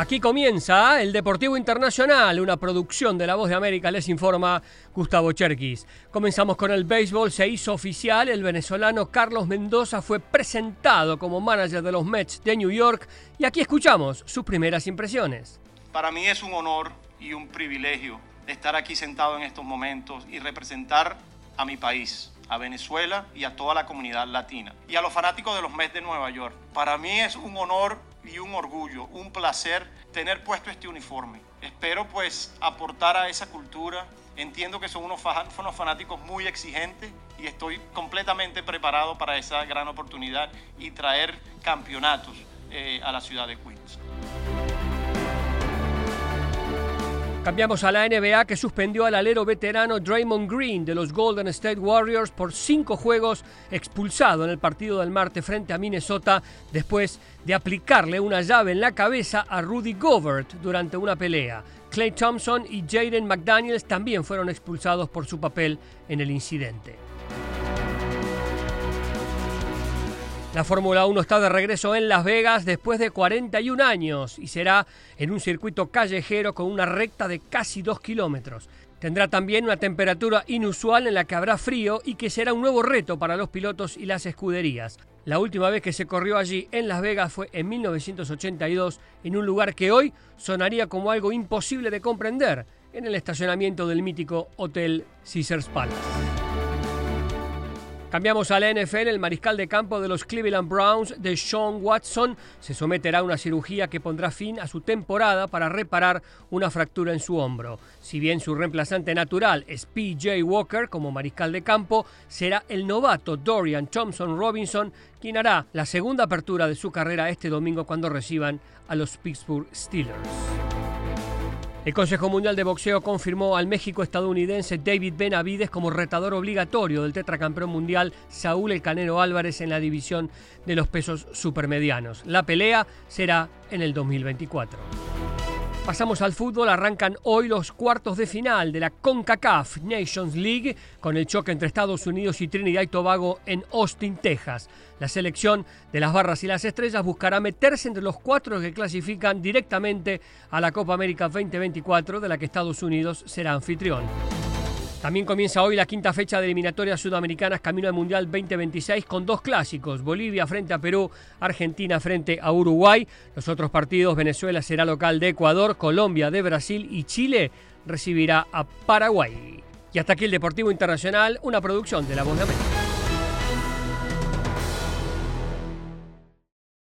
Aquí comienza el Deportivo Internacional, una producción de La Voz de América, les informa Gustavo Cherkis. Comenzamos con el béisbol, se hizo oficial, el venezolano Carlos Mendoza fue presentado como manager de los Mets de New York y aquí escuchamos sus primeras impresiones. Para mí es un honor y un privilegio estar aquí sentado en estos momentos y representar a mi país, a Venezuela y a toda la comunidad latina y a los fanáticos de los Mets de Nueva York. Para mí es un honor y un orgullo, un placer tener puesto este uniforme. Espero pues aportar a esa cultura. Entiendo que son unos, fanáticos muy exigentes y estoy completamente preparado para esa gran oportunidad y traer campeonatos eh, a la ciudad de Queens. Cambiamos a la NBA que suspendió al alero veterano Draymond Green de los Golden State Warriors por cinco juegos expulsado en el partido del martes frente a Minnesota después de aplicarle una llave en la cabeza a Rudy Gobert durante una pelea. Clay Thompson y Jaden McDaniels también fueron expulsados por su papel en el incidente. La Fórmula 1 está de regreso en Las Vegas después de 41 años y será en un circuito callejero con una recta de casi 2 kilómetros. Tendrá también una temperatura inusual en la que habrá frío y que será un nuevo reto para los pilotos y las escuderías. La última vez que se corrió allí en Las Vegas fue en 1982 en un lugar que hoy sonaría como algo imposible de comprender, en el estacionamiento del mítico Hotel Caesars Palace. Cambiamos a la NFL. El mariscal de campo de los Cleveland Browns, de Sean Watson, se someterá a una cirugía que pondrá fin a su temporada para reparar una fractura en su hombro. Si bien su reemplazante natural es PJ Walker como mariscal de campo, será el novato Dorian Thompson Robinson quien hará la segunda apertura de su carrera este domingo cuando reciban a los Pittsburgh Steelers. El Consejo Mundial de Boxeo confirmó al México-estadounidense David Benavides como retador obligatorio del tetracampeón mundial Saúl El Canelo Álvarez en la división de los pesos supermedianos. La pelea será en el 2024. Pasamos al fútbol, arrancan hoy los cuartos de final de la CONCACAF Nations League con el choque entre Estados Unidos y Trinidad y Tobago en Austin, Texas. La selección de las barras y las estrellas buscará meterse entre los cuatro que clasifican directamente a la Copa América 2024 de la que Estados Unidos será anfitrión. También comienza hoy la quinta fecha de eliminatorias sudamericanas camino al Mundial 2026 con dos clásicos, Bolivia frente a Perú, Argentina frente a Uruguay. Los otros partidos, Venezuela será local de Ecuador, Colombia de Brasil y Chile recibirá a Paraguay. Y hasta aquí el Deportivo Internacional, una producción de La Voz de América.